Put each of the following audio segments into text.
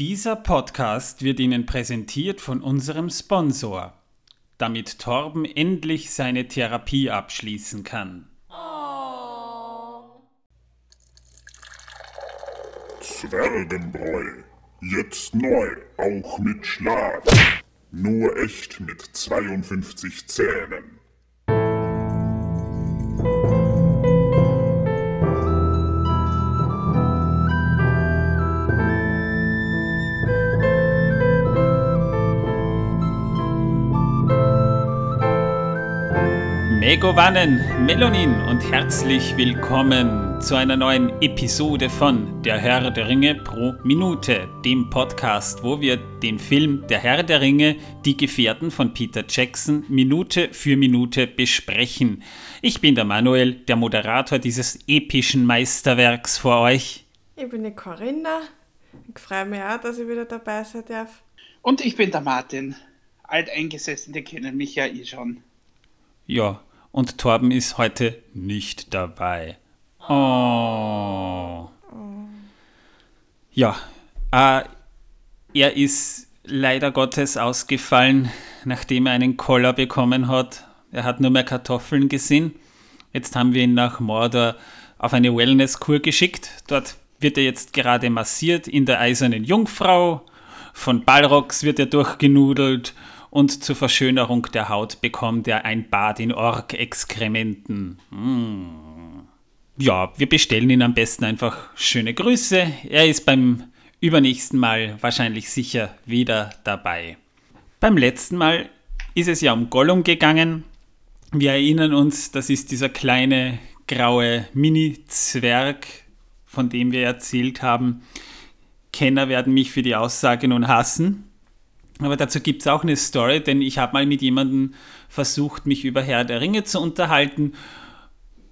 Dieser Podcast wird Ihnen präsentiert von unserem Sponsor, damit Torben endlich seine Therapie abschließen kann. Zwergenbräu. Jetzt neu, auch mit Schlag. Nur echt mit 52 Zähnen. Megovanen, Melonin und herzlich willkommen zu einer neuen Episode von Der Herr der Ringe pro Minute, dem Podcast, wo wir den Film Der Herr der Ringe, die Gefährten von Peter Jackson, Minute für Minute besprechen. Ich bin der Manuel, der Moderator dieses epischen Meisterwerks vor euch. Ich bin die Corinna. Ich freue mich auch, dass ich wieder dabei sein darf. Und ich bin der Martin. Alteingesessene kennen mich ja eh schon. Ja, und Torben ist heute nicht dabei. Oh. Ja, äh, er ist leider Gottes ausgefallen, nachdem er einen Koller bekommen hat. Er hat nur mehr Kartoffeln gesehen. Jetzt haben wir ihn nach Mordor auf eine Wellnesskur geschickt. Dort wird er jetzt gerade massiert in der Eisernen Jungfrau. Von Balrogs wird er durchgenudelt und zur Verschönerung der Haut bekommt er ein Bad in Ork-Exkrementen. Mm. Ja, wir bestellen ihn am besten einfach schöne Grüße. Er ist beim übernächsten Mal wahrscheinlich sicher wieder dabei. Beim letzten Mal ist es ja um Gollum gegangen. Wir erinnern uns, das ist dieser kleine graue Mini-Zwerg, von dem wir erzählt haben. Kenner werden mich für die Aussage nun hassen. Aber dazu gibt es auch eine Story, denn ich habe mal mit jemandem versucht, mich über Herr der Ringe zu unterhalten.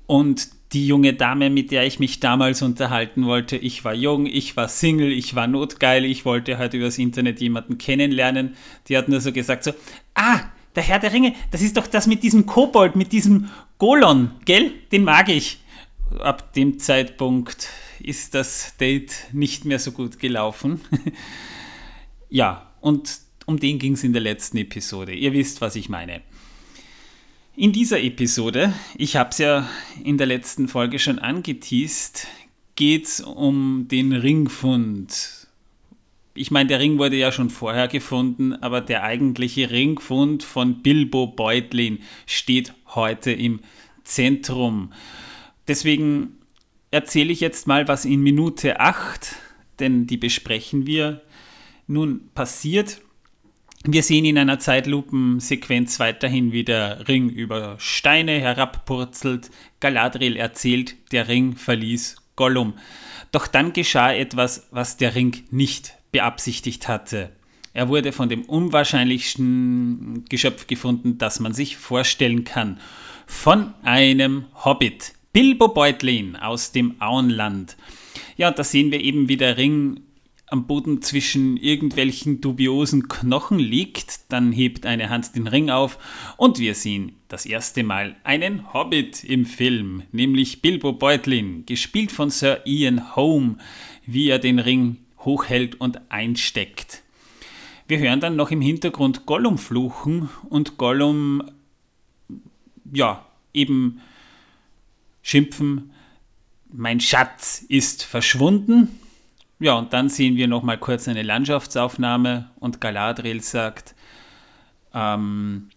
Und die junge Dame, mit der ich mich damals unterhalten wollte, ich war jung, ich war Single, ich war notgeil, ich wollte halt übers Internet jemanden kennenlernen. Die hat nur so gesagt so, ah, der Herr der Ringe, das ist doch das mit diesem Kobold, mit diesem Golon, gell? Den mag ich. Ab dem Zeitpunkt ist das Date nicht mehr so gut gelaufen. ja, und um den ging es in der letzten Episode. Ihr wisst, was ich meine. In dieser Episode, ich habe es ja in der letzten Folge schon angeteased, geht es um den Ringfund. Ich meine, der Ring wurde ja schon vorher gefunden, aber der eigentliche Ringfund von Bilbo Beutlin steht heute im Zentrum. Deswegen erzähle ich jetzt mal, was in Minute 8, denn die besprechen wir, nun passiert. Wir sehen in einer Zeitlupensequenz weiterhin, wie der Ring über Steine herabpurzelt. Galadriel erzählt, der Ring verließ Gollum. Doch dann geschah etwas, was der Ring nicht beabsichtigt hatte. Er wurde von dem unwahrscheinlichsten Geschöpf gefunden, das man sich vorstellen kann. Von einem Hobbit, Bilbo Beutlin aus dem Auenland. Ja, da sehen wir eben, wie der Ring am Boden zwischen irgendwelchen dubiosen Knochen liegt, dann hebt eine Hand den Ring auf und wir sehen das erste Mal einen Hobbit im Film, nämlich Bilbo Beutlin, gespielt von Sir Ian Holm, wie er den Ring hochhält und einsteckt. Wir hören dann noch im Hintergrund Gollum fluchen und Gollum, ja, eben schimpfen, mein Schatz ist verschwunden ja, und dann sehen wir noch mal kurz eine Landschaftsaufnahme und Galadriel sagt, ähm,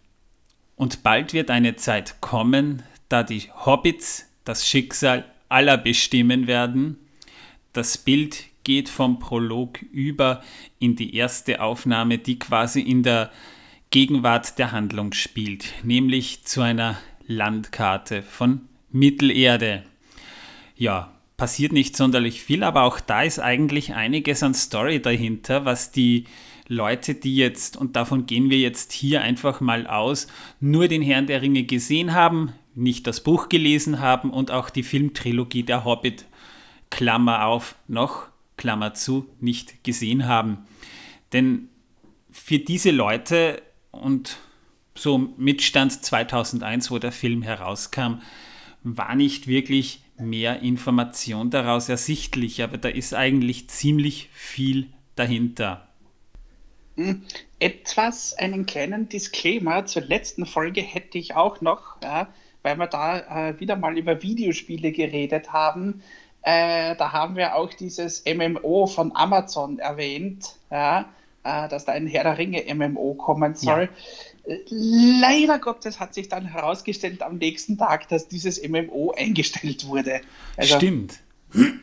und bald wird eine Zeit kommen, da die Hobbits das Schicksal aller bestimmen werden. Das Bild geht vom Prolog über in die erste Aufnahme, die quasi in der Gegenwart der Handlung spielt, nämlich zu einer Landkarte von Mittelerde. Ja, passiert nicht sonderlich viel, aber auch da ist eigentlich einiges an Story dahinter, was die Leute, die jetzt, und davon gehen wir jetzt hier einfach mal aus, nur den Herrn der Ringe gesehen haben, nicht das Buch gelesen haben und auch die Filmtrilogie der Hobbit, Klammer auf, noch, Klammer zu, nicht gesehen haben. Denn für diese Leute und so mit Stand 2001, wo der Film herauskam, war nicht wirklich mehr Information daraus ersichtlich, aber da ist eigentlich ziemlich viel dahinter. Hm, etwas, einen kleinen Disclaimer zur letzten Folge hätte ich auch noch, ja, weil wir da äh, wieder mal über Videospiele geredet haben. Äh, da haben wir auch dieses MMO von Amazon erwähnt, ja, äh, dass da ein Herr der Ringe MMO kommen soll. Ja. Leider Gottes hat sich dann herausgestellt am nächsten Tag, dass dieses MMO eingestellt wurde. Also, Stimmt.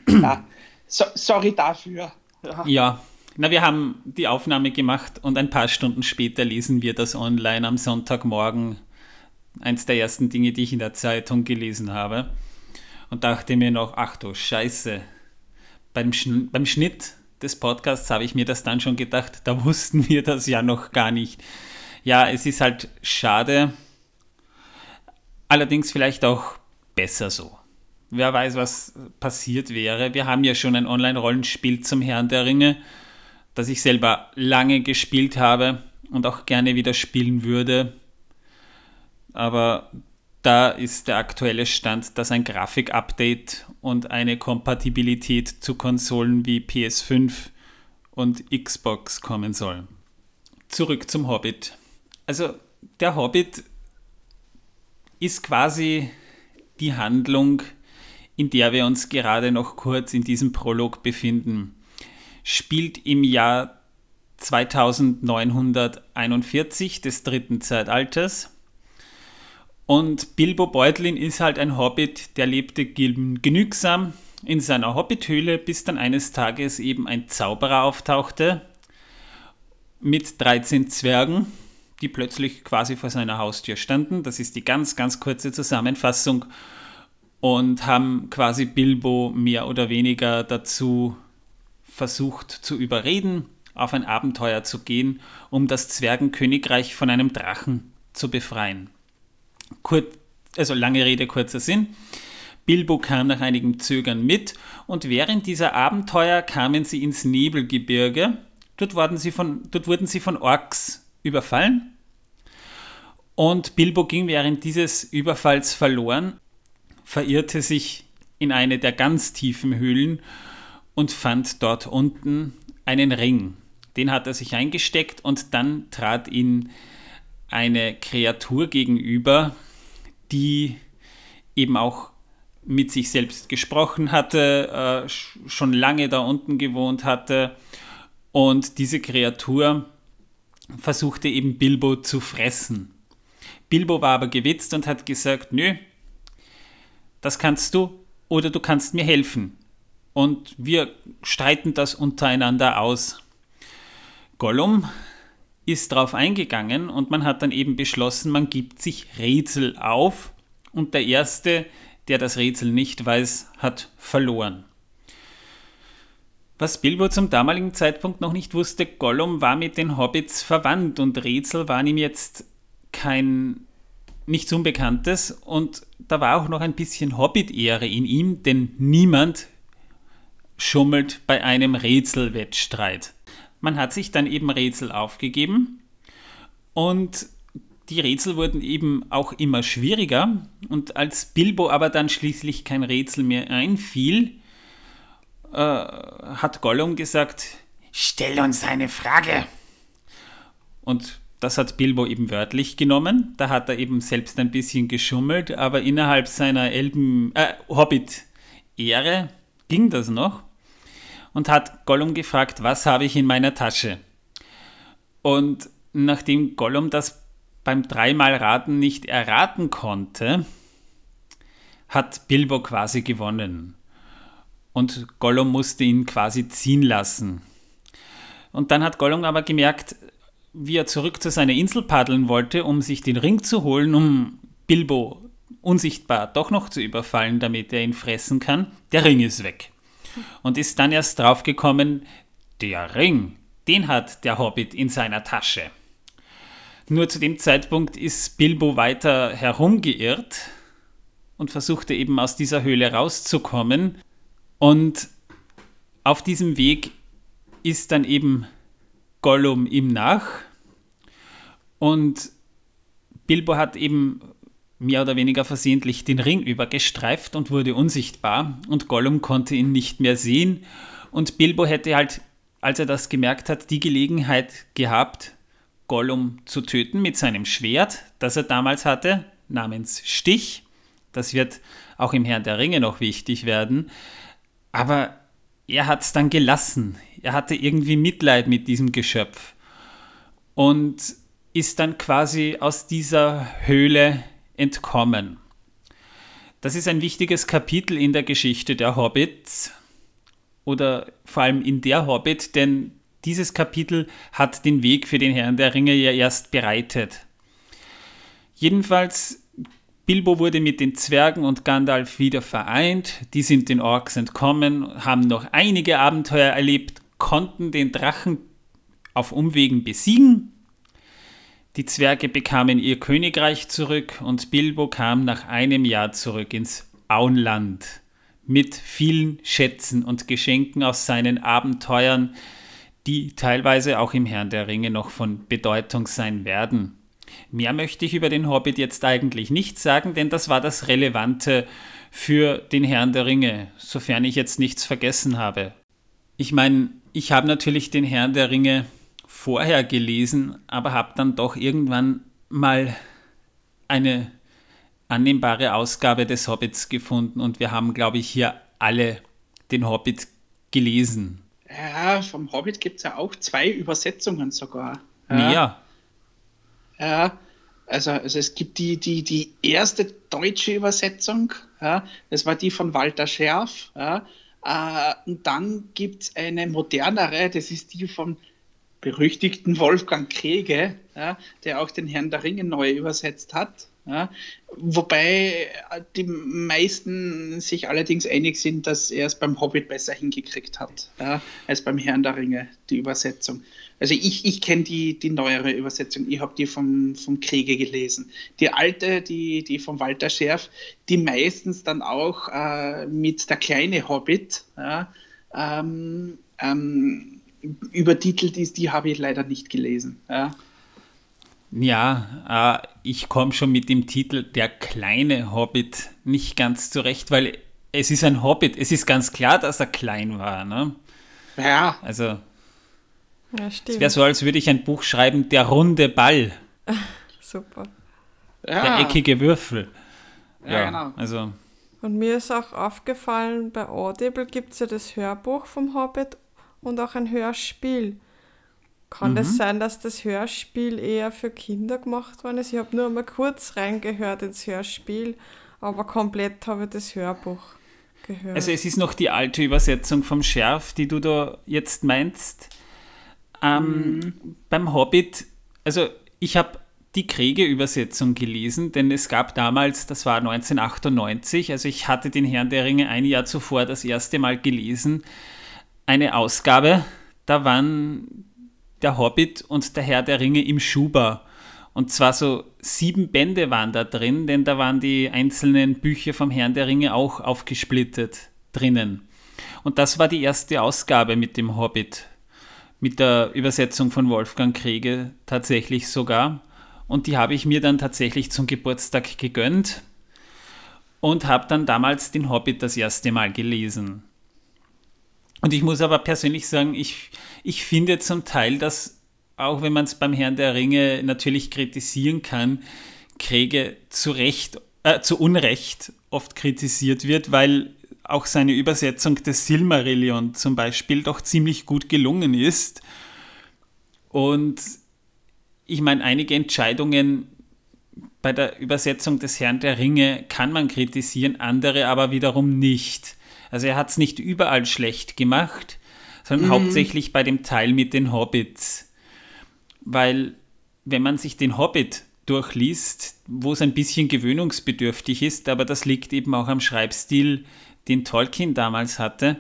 Ja, so, sorry dafür. Ja. ja. Na, wir haben die Aufnahme gemacht und ein paar Stunden später lesen wir das online am Sonntagmorgen. Eins der ersten Dinge, die ich in der Zeitung gelesen habe. Und dachte mir noch, ach du Scheiße. Beim, Schn beim Schnitt des Podcasts habe ich mir das dann schon gedacht, da wussten wir das ja noch gar nicht. Ja, es ist halt schade. Allerdings vielleicht auch besser so. Wer weiß, was passiert wäre. Wir haben ja schon ein Online-Rollenspiel zum Herrn der Ringe das ich selber lange gespielt habe und auch gerne wieder spielen würde. Aber da ist der aktuelle Stand, dass ein Grafik-Update und eine Kompatibilität zu Konsolen wie PS5 und Xbox kommen soll. Zurück zum Hobbit. Also der Hobbit ist quasi die Handlung, in der wir uns gerade noch kurz in diesem Prolog befinden spielt im Jahr 2941 des dritten Zeitalters. Und Bilbo Beutlin ist halt ein Hobbit, der lebte genügsam in seiner Hobbithöhle, bis dann eines Tages eben ein Zauberer auftauchte mit 13 Zwergen, die plötzlich quasi vor seiner Haustür standen. Das ist die ganz, ganz kurze Zusammenfassung und haben quasi Bilbo mehr oder weniger dazu versucht zu überreden, auf ein Abenteuer zu gehen, um das Zwergenkönigreich von einem Drachen zu befreien. Kurz, also lange Rede, kurzer Sinn. Bilbo kam nach einigem Zögern mit und während dieser Abenteuer kamen sie ins Nebelgebirge. Dort wurden sie von, dort wurden sie von Orks überfallen. Und Bilbo ging während dieses Überfalls verloren, verirrte sich in eine der ganz tiefen Höhlen und fand dort unten einen Ring. Den hat er sich eingesteckt und dann trat ihm eine Kreatur gegenüber, die eben auch mit sich selbst gesprochen hatte, äh, schon lange da unten gewohnt hatte. Und diese Kreatur versuchte eben Bilbo zu fressen. Bilbo war aber gewitzt und hat gesagt, nö, das kannst du oder du kannst mir helfen und wir streiten das untereinander aus. Gollum ist darauf eingegangen und man hat dann eben beschlossen, man gibt sich Rätsel auf und der Erste, der das Rätsel nicht weiß, hat verloren. Was Bilbo zum damaligen Zeitpunkt noch nicht wusste, Gollum war mit den Hobbits verwandt und Rätsel waren ihm jetzt kein nichts Unbekanntes und da war auch noch ein bisschen Hobbit-Ehre in ihm, denn niemand schummelt bei einem Rätselwettstreit. Man hat sich dann eben Rätsel aufgegeben und die Rätsel wurden eben auch immer schwieriger und als Bilbo aber dann schließlich kein Rätsel mehr einfiel, äh, hat Gollum gesagt, stell uns eine Frage. Und das hat Bilbo eben wörtlich genommen. Da hat er eben selbst ein bisschen geschummelt, aber innerhalb seiner Elben, äh, Hobbit-Ehre ging das noch und hat Gollum gefragt, was habe ich in meiner Tasche? Und nachdem Gollum das beim dreimal Raten nicht erraten konnte, hat Bilbo quasi gewonnen. Und Gollum musste ihn quasi ziehen lassen. Und dann hat Gollum aber gemerkt, wie er zurück zu seiner Insel paddeln wollte, um sich den Ring zu holen, um Bilbo unsichtbar doch noch zu überfallen, damit er ihn fressen kann. Der Ring ist weg und ist dann erst draufgekommen, der Ring, den hat der Hobbit in seiner Tasche. Nur zu dem Zeitpunkt ist Bilbo weiter herumgeirrt und versuchte eben aus dieser Höhle rauszukommen. Und auf diesem Weg ist dann eben Gollum ihm nach. Und Bilbo hat eben mehr oder weniger versehentlich den Ring übergestreift und wurde unsichtbar und Gollum konnte ihn nicht mehr sehen und Bilbo hätte halt als er das gemerkt hat, die Gelegenheit gehabt, Gollum zu töten mit seinem Schwert, das er damals hatte, namens Stich. Das wird auch im Herrn der Ringe noch wichtig werden. Aber er hat es dann gelassen. Er hatte irgendwie Mitleid mit diesem Geschöpf und ist dann quasi aus dieser Höhle entkommen. Das ist ein wichtiges Kapitel in der Geschichte der Hobbits oder vor allem in der Hobbit, denn dieses Kapitel hat den Weg für den Herrn der Ringe ja erst bereitet. Jedenfalls, Bilbo wurde mit den Zwergen und Gandalf wieder vereint, die sind den Orks entkommen, haben noch einige Abenteuer erlebt, konnten den Drachen auf Umwegen besiegen. Die Zwerge bekamen ihr Königreich zurück und Bilbo kam nach einem Jahr zurück ins Auenland mit vielen Schätzen und Geschenken aus seinen Abenteuern, die teilweise auch im Herrn der Ringe noch von Bedeutung sein werden. Mehr möchte ich über den Hobbit jetzt eigentlich nicht sagen, denn das war das Relevante für den Herrn der Ringe, sofern ich jetzt nichts vergessen habe. Ich meine, ich habe natürlich den Herrn der Ringe vorher gelesen, aber habe dann doch irgendwann mal eine annehmbare Ausgabe des Hobbits gefunden und wir haben, glaube ich, hier alle den Hobbit gelesen. Ja, vom Hobbit gibt es ja auch zwei Übersetzungen sogar. Ja. Mehr. Ja, also, also es gibt die, die, die erste deutsche Übersetzung, ja, das war die von Walter Scherf. Ja, äh, und dann gibt es eine modernere, das ist die von berüchtigten Wolfgang Krege, ja, der auch den Herrn der Ringe neu übersetzt hat. Ja, wobei die meisten sich allerdings einig sind, dass er es beim Hobbit besser hingekriegt hat, ja, als beim Herrn der Ringe, die Übersetzung. Also ich, ich kenne die, die neuere Übersetzung, ich habe die vom, vom Kriege gelesen. Die alte, die, die von Walter Scherf, die meistens dann auch äh, mit der kleine Hobbit ja, ähm, ähm, übertitelt ist, die habe ich leider nicht gelesen. Ja. Ja, äh, ich komme schon mit dem Titel Der kleine Hobbit nicht ganz zurecht, weil es ist ein Hobbit. Es ist ganz klar, dass er klein war. Ne? Ja. Also, Ja, es stimmt. wäre so, als würde ich ein Buch schreiben, Der runde Ball, Super. der ja. eckige Würfel. Ja, genau. Also, Und mir ist auch aufgefallen, bei Audible gibt es ja das Hörbuch vom Hobbit und auch ein Hörspiel. Kann es sein, dass das Hörspiel eher für Kinder gemacht worden ist? Ich habe nur mal kurz reingehört ins Hörspiel, aber komplett habe ich das Hörbuch gehört. also es ist noch die alte Übersetzung vom Schärf, die du da jetzt meinst. Ähm, Beim Hobbit, also ich habe die Kriege-Übersetzung gelesen, denn es gab damals, das war 1998, also ich hatte den Herrn der Ringe ein Jahr zuvor das erste Mal gelesen, eine Ausgabe, da waren der Hobbit und der Herr der Ringe im Schuber. Und zwar so sieben Bände waren da drin, denn da waren die einzelnen Bücher vom Herrn der Ringe auch aufgesplittet drinnen. Und das war die erste Ausgabe mit dem Hobbit, mit der Übersetzung von Wolfgang Kriege tatsächlich sogar. Und die habe ich mir dann tatsächlich zum Geburtstag gegönnt und habe dann damals den Hobbit das erste Mal gelesen. Und ich muss aber persönlich sagen, ich, ich finde zum Teil, dass auch wenn man es beim Herrn der Ringe natürlich kritisieren kann, Kriege zu Recht, äh, zu Unrecht oft kritisiert wird, weil auch seine Übersetzung des Silmarillion zum Beispiel doch ziemlich gut gelungen ist. Und ich meine, einige Entscheidungen bei der Übersetzung des Herrn der Ringe kann man kritisieren, andere aber wiederum nicht. Also er hat es nicht überall schlecht gemacht, sondern hauptsächlich bei dem Teil mit den Hobbits. Weil wenn man sich den Hobbit durchliest, wo es ein bisschen gewöhnungsbedürftig ist, aber das liegt eben auch am Schreibstil, den Tolkien damals hatte,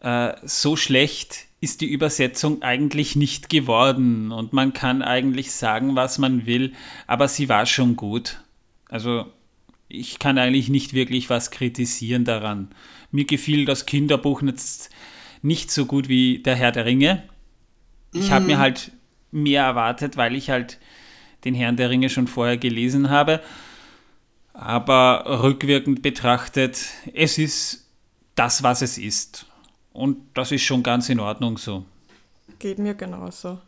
äh, so schlecht ist die Übersetzung eigentlich nicht geworden und man kann eigentlich sagen, was man will, aber sie war schon gut. Also ich kann eigentlich nicht wirklich was kritisieren daran. Mir gefiel das Kinderbuch jetzt nicht so gut wie Der Herr der Ringe. Ich habe mir halt mehr erwartet, weil ich halt den Herrn der Ringe schon vorher gelesen habe. Aber rückwirkend betrachtet, es ist das, was es ist. Und das ist schon ganz in Ordnung so. Geht mir genauso.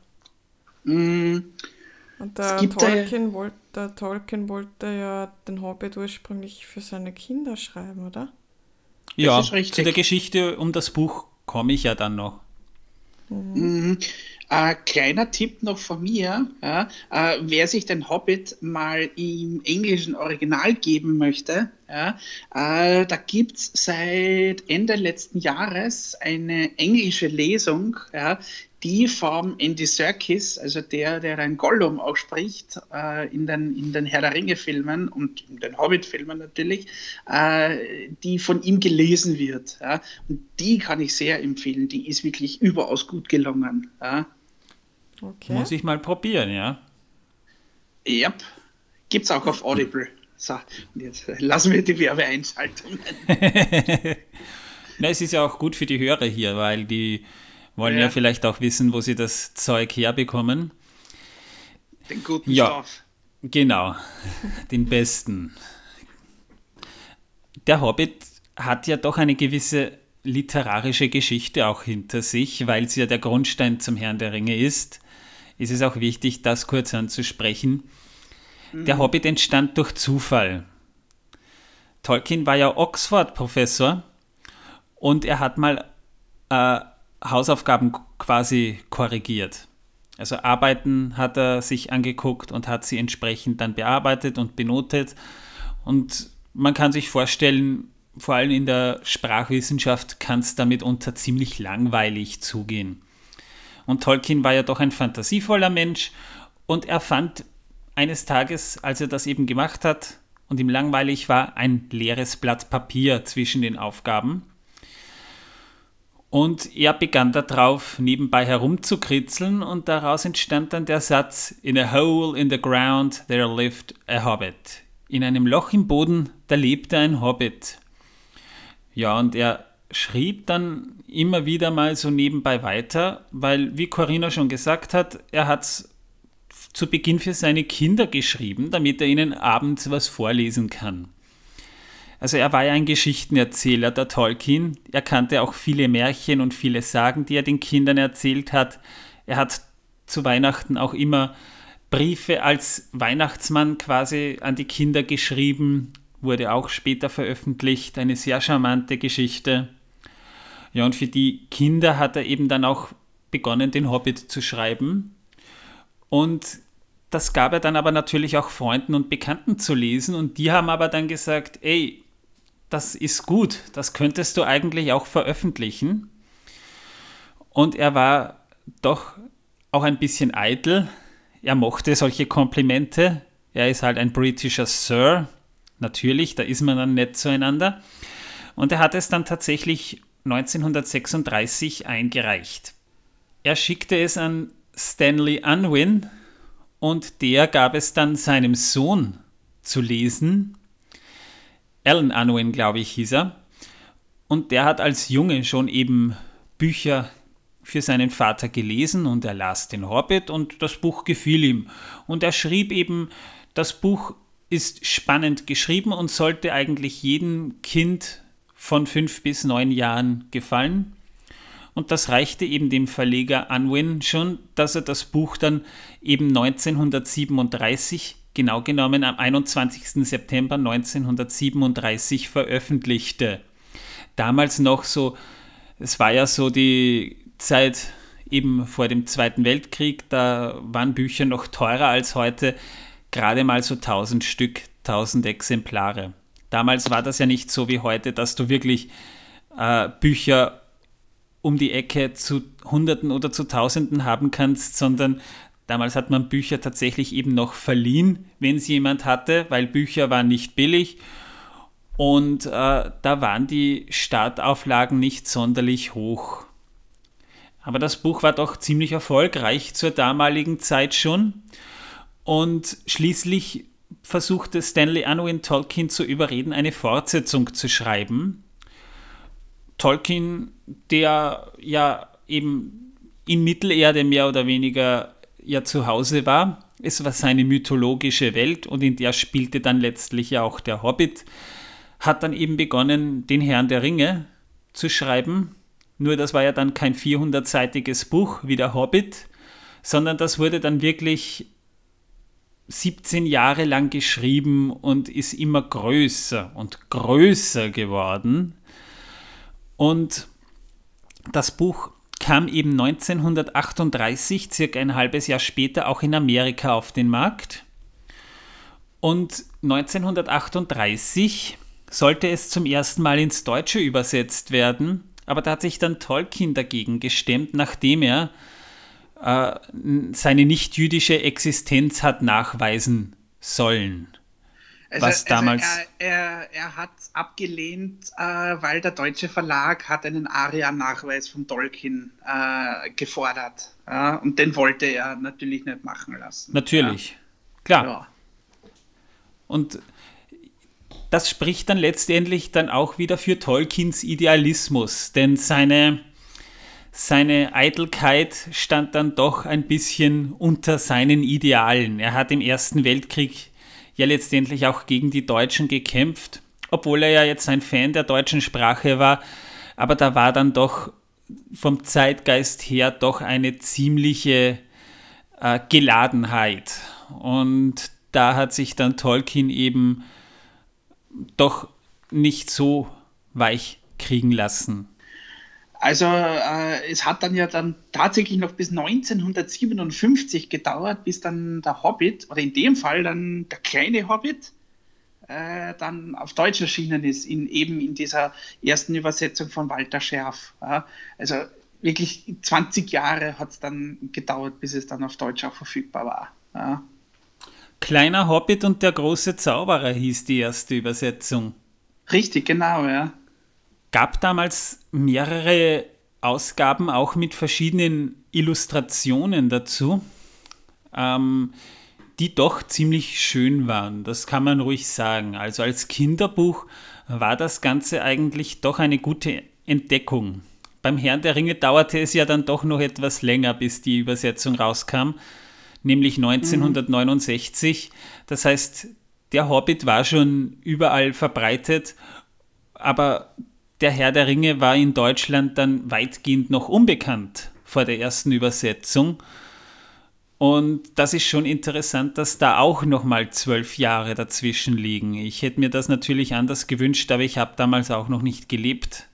Mm, Und der Es gibt da ja- Tolkien, wollte, der Tolkien wollte ja den Hobbit ursprünglich für seine Kinder schreiben, oder? Ja, zu der Geschichte um das Buch komme ich ja dann noch. Mhm. Äh, kleiner Tipp noch von mir, ja, äh, wer sich den Hobbit mal im englischen Original geben möchte, ja, äh, da gibt es seit Ende letzten Jahres eine englische Lesung, ja, die vom Andy Serkis, also der, der ein Gollum auch spricht, äh, in, den, in den Herr der Ringe-Filmen und in den Hobbit-Filmen natürlich, äh, die von ihm gelesen wird. Ja. Und die kann ich sehr empfehlen, die ist wirklich überaus gut gelungen. Ja. Okay. Muss ich mal probieren, ja. Yep. Gibt's auch auf Audible. So, und jetzt lassen wir die Werbeeinschaltungen. Na, es ist ja auch gut für die Hörer hier, weil die wollen ja, Ja. vielleicht auch wissen, wo sie das Zeug herbekommen. Den guten Ja. Stoff. Genau, den besten. Der Hobbit hat ja doch eine gewisse literarische Geschichte auch hinter sich, weil es ja der Grundstein zum Herrn der Ringe ist. Ist es auch wichtig, das kurz anzusprechen. Der Hobbit entstand durch Zufall. Tolkien war ja Oxford-Professor und er hat mal äh, Hausaufgaben quasi korrigiert. Also Arbeiten hat er sich angeguckt und hat sie entsprechend dann bearbeitet und benotet. Und man kann sich vorstellen, vor allem in der Sprachwissenschaft kann es damit unter ziemlich langweilig zugehen. Und Tolkien war ja doch ein fantasievoller Mensch und er fand eines Tages, als er das eben gemacht hat und ihm langweilig war, ein leeres Blatt Papier zwischen den Aufgaben. Und er begann darauf, nebenbei herumzukritzeln und daraus entstand dann der Satz In a hole in the ground there lived a hobbit. In einem Loch im Boden, da lebte ein Hobbit. Ja, und er schrieb dann immer wieder mal so nebenbei weiter, weil, wie Corinna schon gesagt hat, er hat es zu Beginn für seine Kinder geschrieben, damit er ihnen abends was vorlesen kann. Also er war ja ein Geschichtenerzähler, der Tolkien. Er kannte auch viele Märchen und viele Sagen, die er den Kindern erzählt hat. Er hat zu Weihnachten auch immer Briefe als Weihnachtsmann quasi an die Kinder geschrieben, wurde auch später veröffentlicht. Eine sehr charmante Geschichte. Ja, und für die Kinder hat er eben dann auch begonnen, den Hobbit zu schreiben. Und das gab er dann aber natürlich auch Freunden und Bekannten zu lesen und die haben aber dann gesagt, ey, das ist gut, das könntest du eigentlich auch veröffentlichen. Und er war doch auch ein bisschen eitel. Er mochte solche Komplimente. Er ist halt ein britischer Sir. Natürlich, da ist man dann nett zueinander. Und er hat es dann tatsächlich 1936 eingereicht. Er schickte es an Stanley Unwin und der gab es dann seinem Sohn zu lesen. Alan Unwin, glaube ich, hieß er. Und der hat als Junge schon eben Bücher für seinen Vater gelesen und er las den Hobbit und das Buch gefiel ihm. Und er schrieb eben, das Buch ist spannend geschrieben und sollte eigentlich jedem Kind von fünf bis neun Jahren gefallen. Und das reichte eben dem Verleger Unwin schon, dass er das Buch dann eben 1937, genau genommen am 21. September 1937 veröffentlichte. Damals noch so, es war ja so die Zeit eben vor dem Zweiten Weltkrieg, da waren Bücher noch teurer als heute, gerade mal so 1000 Stück, 1000 Exemplare. Damals war das ja nicht so wie heute, dass du wirklich äh, Bücher um die Ecke zu Hunderten oder zu Tausenden haben kannst, sondern damals hat man Bücher tatsächlich eben noch verliehen, wenn es jemand hatte, weil Bücher waren nicht billig und äh, da waren die Startauflagen nicht sonderlich hoch. Aber das Buch war doch ziemlich erfolgreich zur damaligen Zeit schon und schließlich versuchte Stanley Unwin Tolkien zu überreden, eine Fortsetzung zu schreiben. Tolkien, der ja eben in Mittelerde mehr oder weniger ja zu Hause war. Es war seine mythologische Welt und in der spielte dann letztlich ja auch der Hobbit. Hat dann eben begonnen, den Herrn der Ringe zu schreiben. Nur das war ja dann kein 400-seitiges Buch wie der Hobbit, sondern das wurde dann wirklich 17 Jahre lang geschrieben und ist immer größer und größer geworden. Und das Buch kam eben 1938, circa ein halbes Jahr später, auch in Amerika auf den Markt. Und 1938 sollte es zum ersten Mal ins Deutsche übersetzt werden, aber da hat sich dann Tolkien dagegen gestemmt, nachdem er äh, seine nicht-jüdische Existenz hat nachweisen sollen. Also, was damals also er, er, er hat abgelehnt, äh, weil der deutsche Verlag hat einen ARIA-Nachweis von Tolkien äh, gefordert. Ja, und den wollte er natürlich nicht machen lassen. Natürlich, ja. klar. Ja. Und das spricht dann letztendlich dann auch wieder für Tolkiens Idealismus, denn seine, seine Eitelkeit stand dann doch ein bisschen unter seinen Idealen. Er hat im Ersten Weltkrieg ja letztendlich auch gegen die Deutschen gekämpft, obwohl er ja jetzt ein Fan der deutschen Sprache war, aber da war dann doch vom Zeitgeist her doch eine ziemliche äh, Geladenheit. Und da hat sich dann Tolkien eben doch nicht so weich kriegen lassen. Also äh, es hat dann ja dann tatsächlich noch bis 1957 gedauert, bis dann der Hobbit, oder in dem Fall dann der kleine Hobbit, äh, dann auf Deutsch erschienen ist, in, eben in dieser ersten Übersetzung von Walter Scherf. Ja. Also wirklich 20 Jahre hat es dann gedauert, bis es dann auf Deutsch auch verfügbar war. Ja. Kleiner Hobbit und der große Zauberer hieß die erste Übersetzung. Richtig, genau, ja. Gab damals mehrere Ausgaben auch mit verschiedenen Illustrationen dazu, ähm, die doch ziemlich schön waren. Das kann man ruhig sagen. Also als Kinderbuch war das Ganze eigentlich doch eine gute Entdeckung. Beim Herrn der Ringe dauerte es ja dann doch noch etwas länger, bis die Übersetzung rauskam nämlich 1969. Das heißt, der Hobbit war schon überall verbreitet, aber der Herr der Ringe war in Deutschland dann weitgehend noch unbekannt vor der ersten Übersetzung. Und das ist schon interessant, dass da auch nochmal zwölf Jahre dazwischen liegen. Ich hätte mir das natürlich anders gewünscht, aber ich habe damals auch noch nicht gelebt.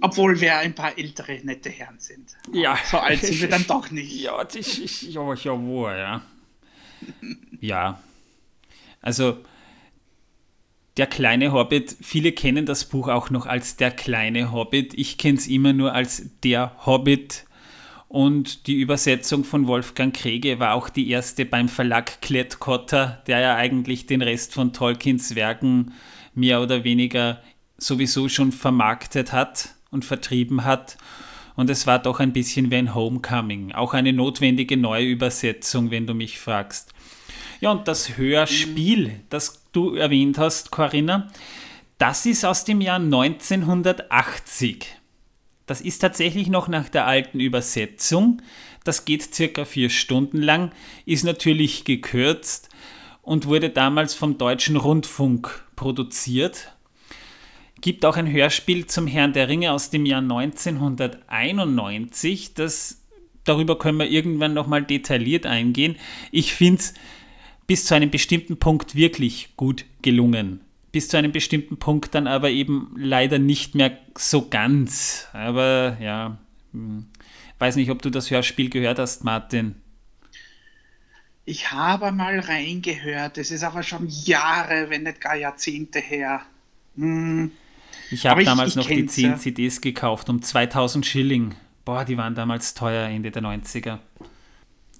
Obwohl wir ein paar ältere, nette Herren sind. Ja. So alt sind wir dann doch nicht. Ja, das ist ja, jawohl, ja. Ja. Also, der kleine Hobbit, viele kennen das Buch auch noch als der kleine Hobbit. Ich kenne es immer nur als der Hobbit. Und die Übersetzung von Wolfgang Krege war auch die erste beim Verlag Klettkotter, der ja eigentlich den Rest von Tolkiens Werken mehr oder weniger sowieso schon vermarktet hat und vertrieben hat. Und es war doch ein bisschen wie ein Homecoming. Auch eine notwendige Neuübersetzung, wenn du mich fragst. Ja, und das Hörspiel, das du erwähnt hast, Corinna, das ist aus dem Jahr 1980. Das ist tatsächlich noch nach der alten Übersetzung. Das geht circa vier Stunden lang, ist natürlich gekürzt und wurde damals vom Deutschen Rundfunk produziert gibt auch ein Hörspiel zum Herrn der Ringe aus dem Jahr 1991. Das, darüber können wir irgendwann nochmal detailliert eingehen. Ich finde es bis zu einem bestimmten Punkt wirklich gut gelungen. Bis zu einem bestimmten Punkt dann aber eben leider nicht mehr so ganz. Aber ja, hm, weiß nicht, ob du das Hörspiel gehört hast, Martin. Ich habe mal reingehört. Es ist aber schon Jahre, wenn nicht gar Jahrzehnte her. Hm. Ich habe damals ich, ich noch die 10 ja. CDs gekauft um 2000 Schilling. Boah, die waren damals teuer, Ende der 90er.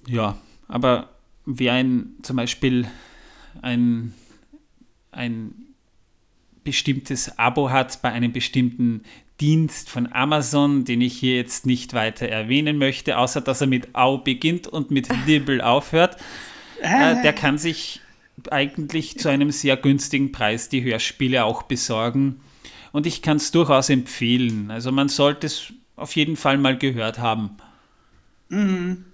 Ja, aber wer ein, zum Beispiel ein, ein bestimmtes Abo hat bei einem bestimmten Dienst von Amazon, den ich hier jetzt nicht weiter erwähnen möchte, außer dass er mit Au beginnt und mit Dibble aufhört, äh, der kann sich eigentlich zu einem sehr günstigen Preis die Hörspiele auch besorgen und ich kann es durchaus empfehlen. Also man sollte es auf jeden Fall mal gehört haben. Mhm.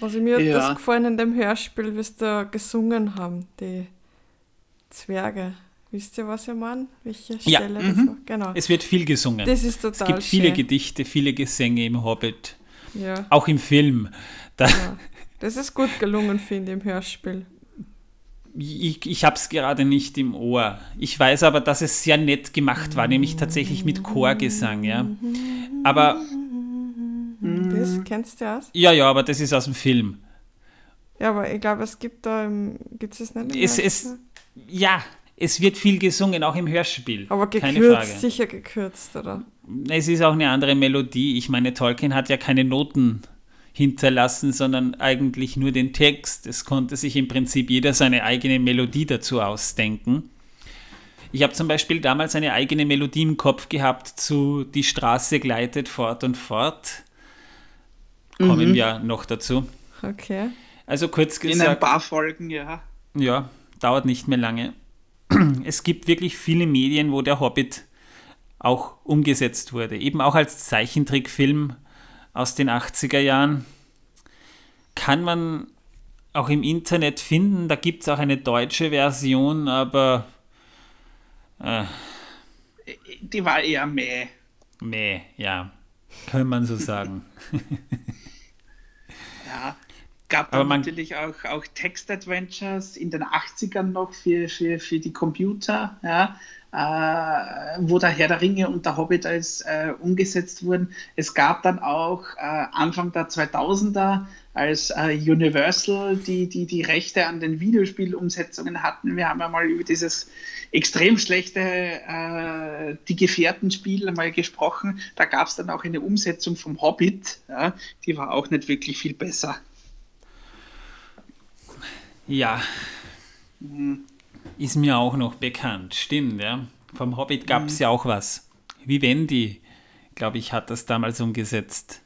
Also mir hat ja. das gefallen in dem Hörspiel, wie sie da gesungen haben, die Zwerge. Wisst ihr, was ich meine? Welche Ja, Stelle das war? Genau. Es wird viel gesungen. Das ist es total gibt viele schön. Gedichte, viele Gesänge im Hobbit. Ja, Auch im Film. Da, ja. Das ist gut gelungen, finde ich, im Hörspiel. Ich, ich habe es gerade nicht im Ohr. Ich weiß aber, dass es sehr nett gemacht war, nämlich tatsächlich mit Chorgesang, ja. Aber, Das kennst du aus? ja, ja, aber das ist aus dem Film. Ja, aber ich glaube, es gibt da. Gibt es nicht im Es, es, ja, es wird viel gesungen, auch im Hörspiel. Aber gekürzt, sicher gekürzt, oder? Es ist auch eine andere Melodie. Ich meine, Tolkien hat ja keine Noten hinterlassen, sondern eigentlich nur den Text. Es konnte sich im Prinzip jeder seine eigene Melodie dazu ausdenken. Ich habe zum Beispiel damals eine eigene Melodie im Kopf gehabt zu Die Straße gleitet fort und fort. Kommen wir noch dazu. Okay. Also kurz In ein gesagt, paar Folgen, ja. ja, dauert nicht mehr lange. Es gibt wirklich viele Medien, wo der Hobbit auch umgesetzt wurde. Eben auch als Zeichentrickfilm aus den 80er Jahren. Kann man auch im Internet finden. Da gibt es auch eine deutsche Version, aber Die war eher meh. meh, ja, kann man so sagen. Ja. Gab Aber dann man- natürlich auch, auch Text-Adventures in den 80ern noch für, für, für die Computer, ja, äh, wo der Herr der Ringe und der Hobbit als äh, umgesetzt wurden. Es gab dann auch äh, Anfang der 2000er, als äh, Universal die, die, die Rechte an den Videospielumsetzungen hatten. Wir haben ja mal über dieses extrem schlechte äh, Die Gefährten-Spiel mal gesprochen. Da gab es dann auch eine Umsetzung vom Hobbit. Ja, die war auch nicht wirklich viel besser. Ja, ist mir auch noch bekannt, stimmt, ja. Vom Hobbit gab es ja auch was. Vivendi, glaube ich, hat das damals umgesetzt.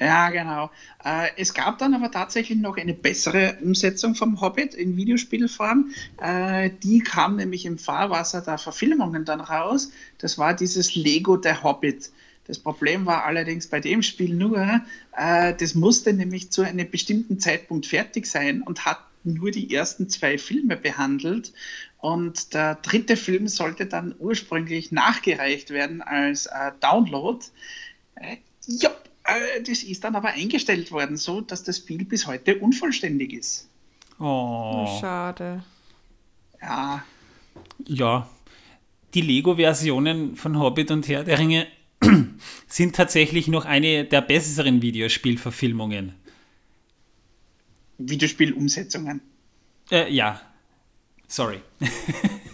Ja, genau. Äh, es gab dann aber tatsächlich noch eine bessere Umsetzung vom Hobbit in Videospielform. Äh, die kam nämlich im Fahrwasser der Verfilmungen dann raus. Das war dieses Lego der Hobbit. Das Problem war allerdings bei dem Spiel nur, äh, das musste nämlich zu einem bestimmten Zeitpunkt fertig sein und hat nur die ersten zwei Filme behandelt. Und der dritte Film sollte dann ursprünglich nachgereicht werden als äh, Download. Äh, äh, das ist dann aber eingestellt worden, so dass das Spiel bis heute unvollständig ist. Oh, Schade. Ja, ja. Die Lego-Versionen von Hobbit und Herr der Ringe sind tatsächlich noch eine der besseren Videospielverfilmungen. Videospielumsetzungen. Äh, ja, sorry.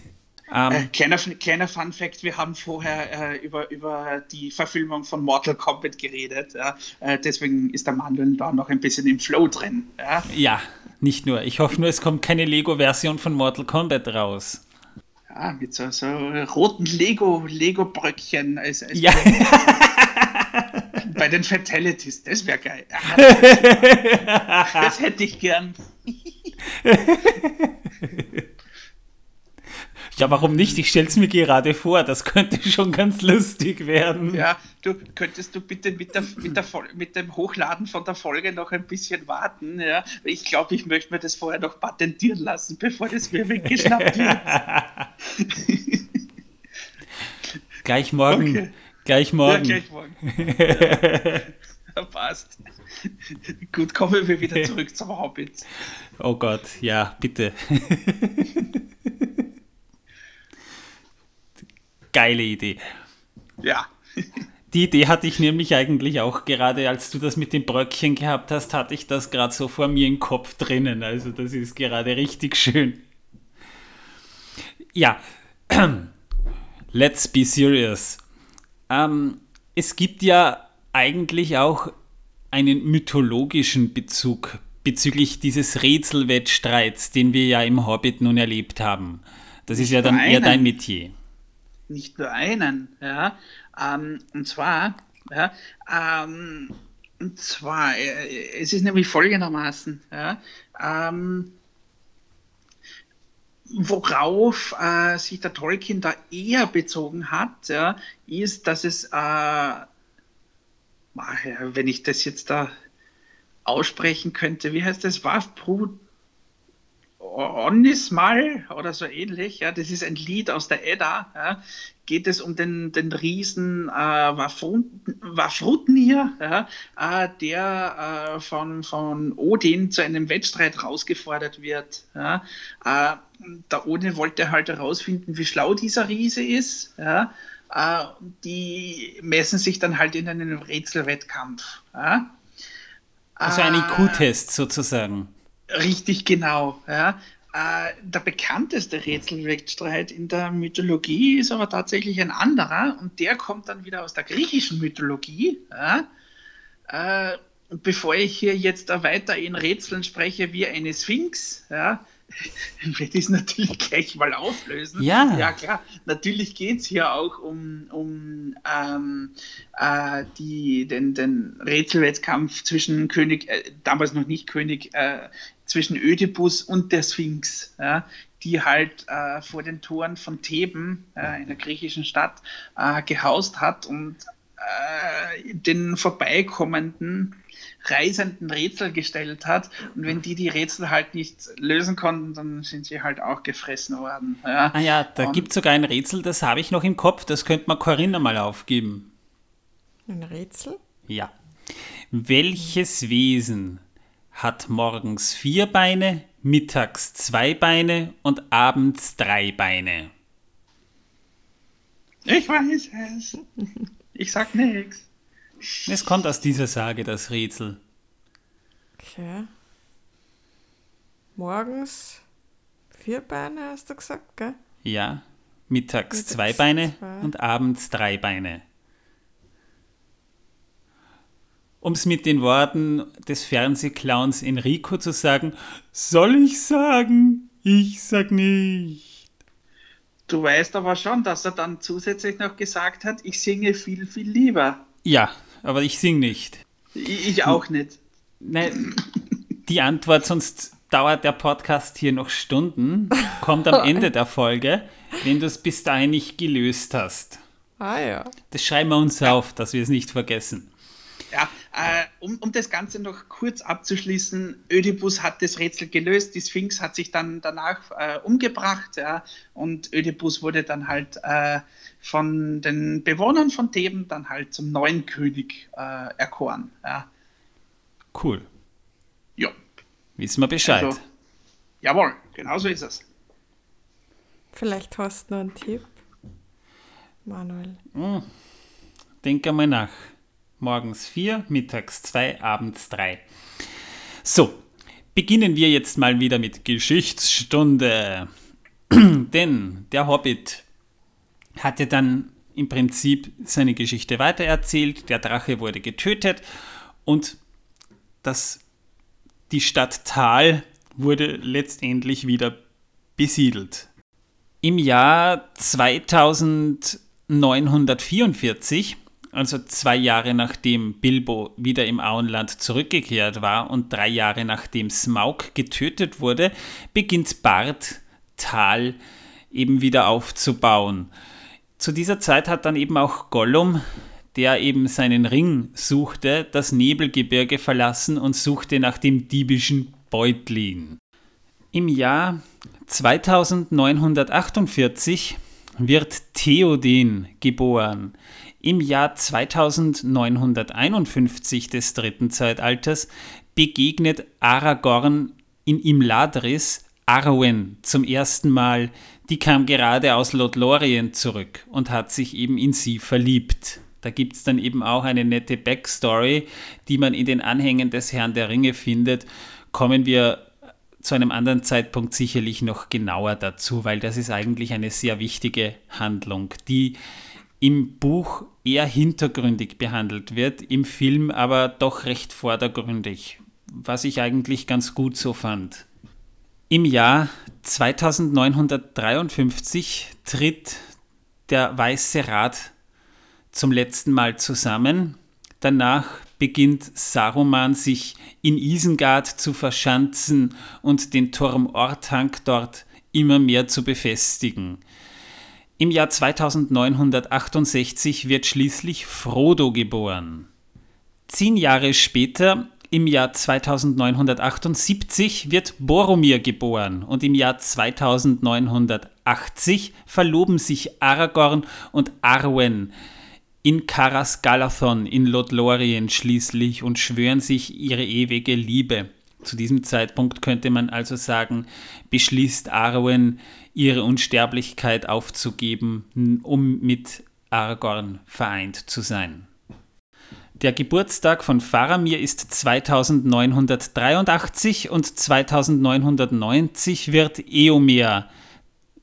Äh, kleiner, kleiner Fun Fact: Wir haben vorher äh, über, über die Verfilmung von Mortal Kombat geredet. Ja? Äh, deswegen ist der Mandeln da noch ein bisschen im Flow drin. Ja? Ja, nicht nur. Ich hoffe nur, es kommt keine Lego-Version von Mortal Kombat raus. Ja, mit so, so roten Lego, Lego-Bröckchen als, als Ja. bei den Fatalities. Das wäre geil. Das hätte ich gern. Ja, warum nicht? Ich stelle es mir gerade vor. Das könnte schon ganz lustig werden. Ja, du könntest du bitte mit, der, mit, der, mit dem Hochladen von der Folge noch ein bisschen warten. Ja? Ich glaube, ich möchte mir das vorher noch patentieren lassen, bevor das mir weggeschnappt wird. Gleich morgen. Okay. Gleich Ja, morgen. gleich morgen. ja, passt. Gut, kommen wir wieder zurück zum Hobbit. Oh Gott, ja, bitte. Geile Idee. Ja. Die Idee hatte ich nämlich eigentlich auch gerade, als du das mit den Bröckchen gehabt hast, hatte ich das gerade so vor mir im Kopf drinnen. Also das ist gerade richtig schön. Ja, let's be serious. Ähm, es gibt ja eigentlich auch einen mythologischen Bezug bezüglich dieses Rätselwettstreits, den wir ja im Hobbit nun erlebt haben. Das ist ja dann eher dein Metier. Nicht nur einen, ja, ähm, und zwar, ja, ähm, und zwar, äh, es ist nämlich folgendermaßen, ja, ähm, worauf äh, sich der Tolkien da eher bezogen hat, ja, ist, dass es, äh, ja, wenn ich das jetzt da aussprechen könnte, wie heißt das, Wafbrut, Onnismal oder so ähnlich, ja, das ist ein Lied aus der Edda, ja, geht es um den, den Riesen äh, Wafrutnir, ja, äh, der äh, von, von Odin zu einem Wettstreit rausgefordert wird. Ja. Äh, der Odin wollte halt herausfinden, wie schlau dieser Riese ist. Ja. Äh, die messen sich dann halt in einem Rätselwettkampf. Also ein IQ-Test sozusagen. Richtig genau. Ja. Äh, der bekannteste Rätselwettstreit in der Mythologie ist aber tatsächlich ein anderer und der kommt dann wieder aus der griechischen Mythologie. Ja. Äh, bevor ich hier jetzt weiter in Rätseln spreche wie eine Sphinx, ja, ich es natürlich gleich mal auflösen. Ja. Ja, klar. Natürlich geht es hier auch um, um ähm, äh, die, den, den Rätselwettkampf zwischen König, äh, damals noch nicht König, äh, zwischen Ödipus und der Sphinx, ja, die halt äh, vor den Toren von Theben, äh, in der griechischen Stadt, äh, gehaust hat und den vorbeikommenden Reisenden Rätsel gestellt hat. Und wenn die die Rätsel halt nicht lösen konnten, dann sind sie halt auch gefressen worden. Ja. Ah ja, da gibt es sogar ein Rätsel, das habe ich noch im Kopf, das könnte man Corinna mal aufgeben. Ein Rätsel? Ja. Welches Wesen hat morgens vier Beine, mittags zwei Beine und abends drei Beine. Ich weiß es. Ich sag nichts. Es kommt aus dieser Sage, das Rätsel. Okay. Morgens vier Beine, hast du gesagt, gell? Ja. Mittags, Mittags zwei Beine zwei. und abends drei Beine. Um es mit den Worten des Fernsehclowns Enrico zu sagen, soll ich sagen? Ich sag nicht. Du weißt aber schon, dass er dann zusätzlich noch gesagt hat, ich singe viel, viel lieber. Ja, aber ich sing nicht. Ich, ich auch nicht. Nein, die Antwort, sonst dauert der Podcast hier noch Stunden, kommt am Ende der Folge, wenn du es bis dahin nicht gelöst hast. Ah ja. Das schreiben wir uns auf, dass wir es nicht vergessen. Ja, äh, um, um das Ganze noch kurz abzuschließen, Ödipus hat das Rätsel gelöst, die Sphinx hat sich dann danach äh, umgebracht, ja, und Ödipus wurde dann halt äh, von den Bewohnern von Theben dann halt zum neuen König äh, erkoren. Ja. Cool. ja, Wissen wir Bescheid. Also- jawohl, genau so ist es. Vielleicht hast du noch einen Tipp. Manuel. Denk einmal nach. Morgens vier, mittags zwei, abends drei. So, beginnen wir jetzt mal wieder mit Geschichtsstunde. Denn der Hobbit hatte dann im Prinzip seine Geschichte weitererzählt. Der Drache wurde getötet und das, die Stadt Tal wurde letztendlich wieder besiedelt. Im Jahr 2944, also zwei Jahre nachdem Bilbo wieder im Auenland zurückgekehrt war und drei Jahre nachdem Smaug getötet wurde, beginnt Bart Tal eben wieder aufzubauen. Zu dieser Zeit hat dann eben auch Gollum, der eben seinen Ring suchte, das Nebelgebirge verlassen und suchte nach dem diebischen Beutlin. Im Jahr 2948 wird Theoden geboren. Im Jahr 2951 des dritten Zeitalters begegnet Aragorn in Imladris Arwen zum ersten Mal. Die kam gerade aus Lothlorien zurück und hat sich eben in sie verliebt. Da gibt es dann eben auch eine nette Backstory, die man in den Anhängen des Herrn der Ringe findet. Kommen wir zu einem anderen Zeitpunkt sicherlich noch genauer dazu, weil das ist eigentlich eine sehr wichtige Handlung, die im Buch eher hintergründig behandelt wird, im Film aber doch recht vordergründig, was ich eigentlich ganz gut so fand. Im Jahr 2953 tritt der Weiße Rat zum letzten Mal zusammen. Danach beginnt Saruman sich in Isengard zu verschanzen und den Turm Orthanc dort immer mehr zu befestigen. Im Jahr 2968 wird schließlich Frodo geboren. Zehn Jahre später im Jahr 2978 wird Boromir geboren und im Jahr 2980 verloben sich Aragorn und Arwen in Caras Galathon in Lothlorien schließlich und schwören sich ihre ewige Liebe. Zu diesem Zeitpunkt könnte man also sagen, beschließt Arwen, ihre Unsterblichkeit aufzugeben, um mit Aragorn vereint zu sein. Der Geburtstag von Faramir ist 2983 und 2990 wird Eomer,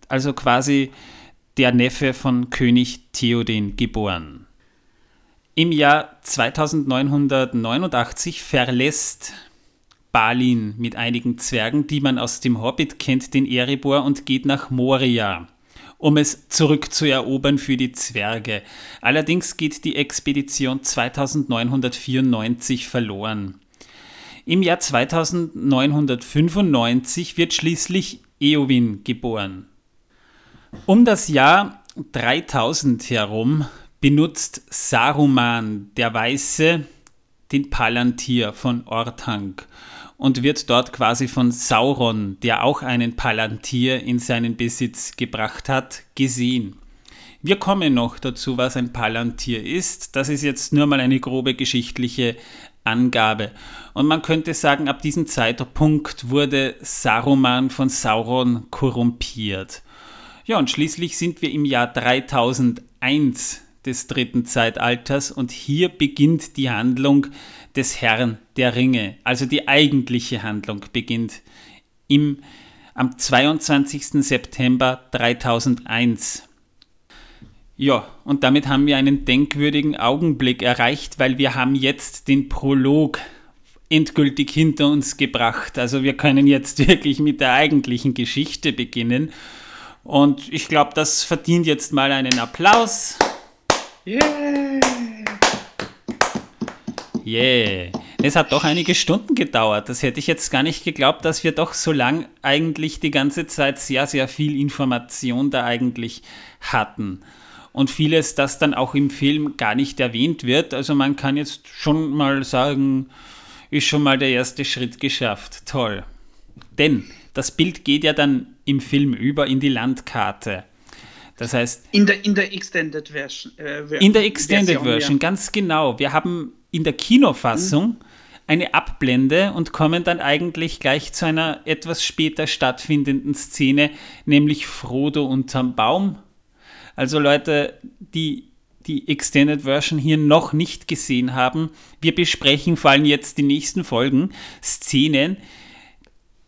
also quasi der Neffe von König Theoden, geboren. Im Jahr 2989 verlässt Balin mit einigen Zwergen, die man aus dem Hobbit kennt, den Erebor und geht nach Moria um es zurückzuerobern für die Zwerge. Allerdings geht die Expedition 2994 verloren. Im Jahr 2995 wird schließlich Eowyn geboren. Um das Jahr 3000 herum benutzt Saruman der Weiße den Palantir von Orthanc und wird dort quasi von Sauron, der auch einen Palantir in seinen Besitz gebracht hat, gesehen. Wir kommen noch dazu, was ein Palantir ist. Das ist jetzt nur mal eine grobe geschichtliche Angabe. Und man könnte sagen, ab diesem Zeitpunkt wurde Saruman von Sauron korrumpiert. Ja, und schließlich sind wir im Jahr 3001 des dritten Zeitalters und hier beginnt die Handlung des Herrn der Ringe. Also die eigentliche Handlung beginnt im, am 22. September 3001. Ja, und damit haben wir einen denkwürdigen Augenblick erreicht, weil wir haben jetzt den Prolog endgültig hinter uns gebracht. Also wir können jetzt wirklich mit der eigentlichen Geschichte beginnen. Und ich glaube, das verdient jetzt mal einen Applaus. Yeah! Yeah. Es hat doch einige Stunden gedauert. Das hätte ich jetzt gar nicht geglaubt, dass wir doch so lang eigentlich die ganze Zeit sehr, sehr viel Information da eigentlich hatten. Und vieles, das dann auch im Film gar nicht erwähnt wird. Also man kann jetzt schon mal sagen, ist schon mal der erste Schritt geschafft. Toll. Denn das Bild geht ja dann im Film über in die Landkarte. Das heißt. In der, in der Extended Version. Äh, in der Extended Version, Version ja. ganz genau. Wir haben in der Kinofassung mhm. eine Abblende und kommen dann eigentlich gleich zu einer etwas später stattfindenden Szene, nämlich Frodo unterm Baum. Also Leute, die die Extended Version hier noch nicht gesehen haben, wir besprechen vor allem jetzt die nächsten Folgen Szenen,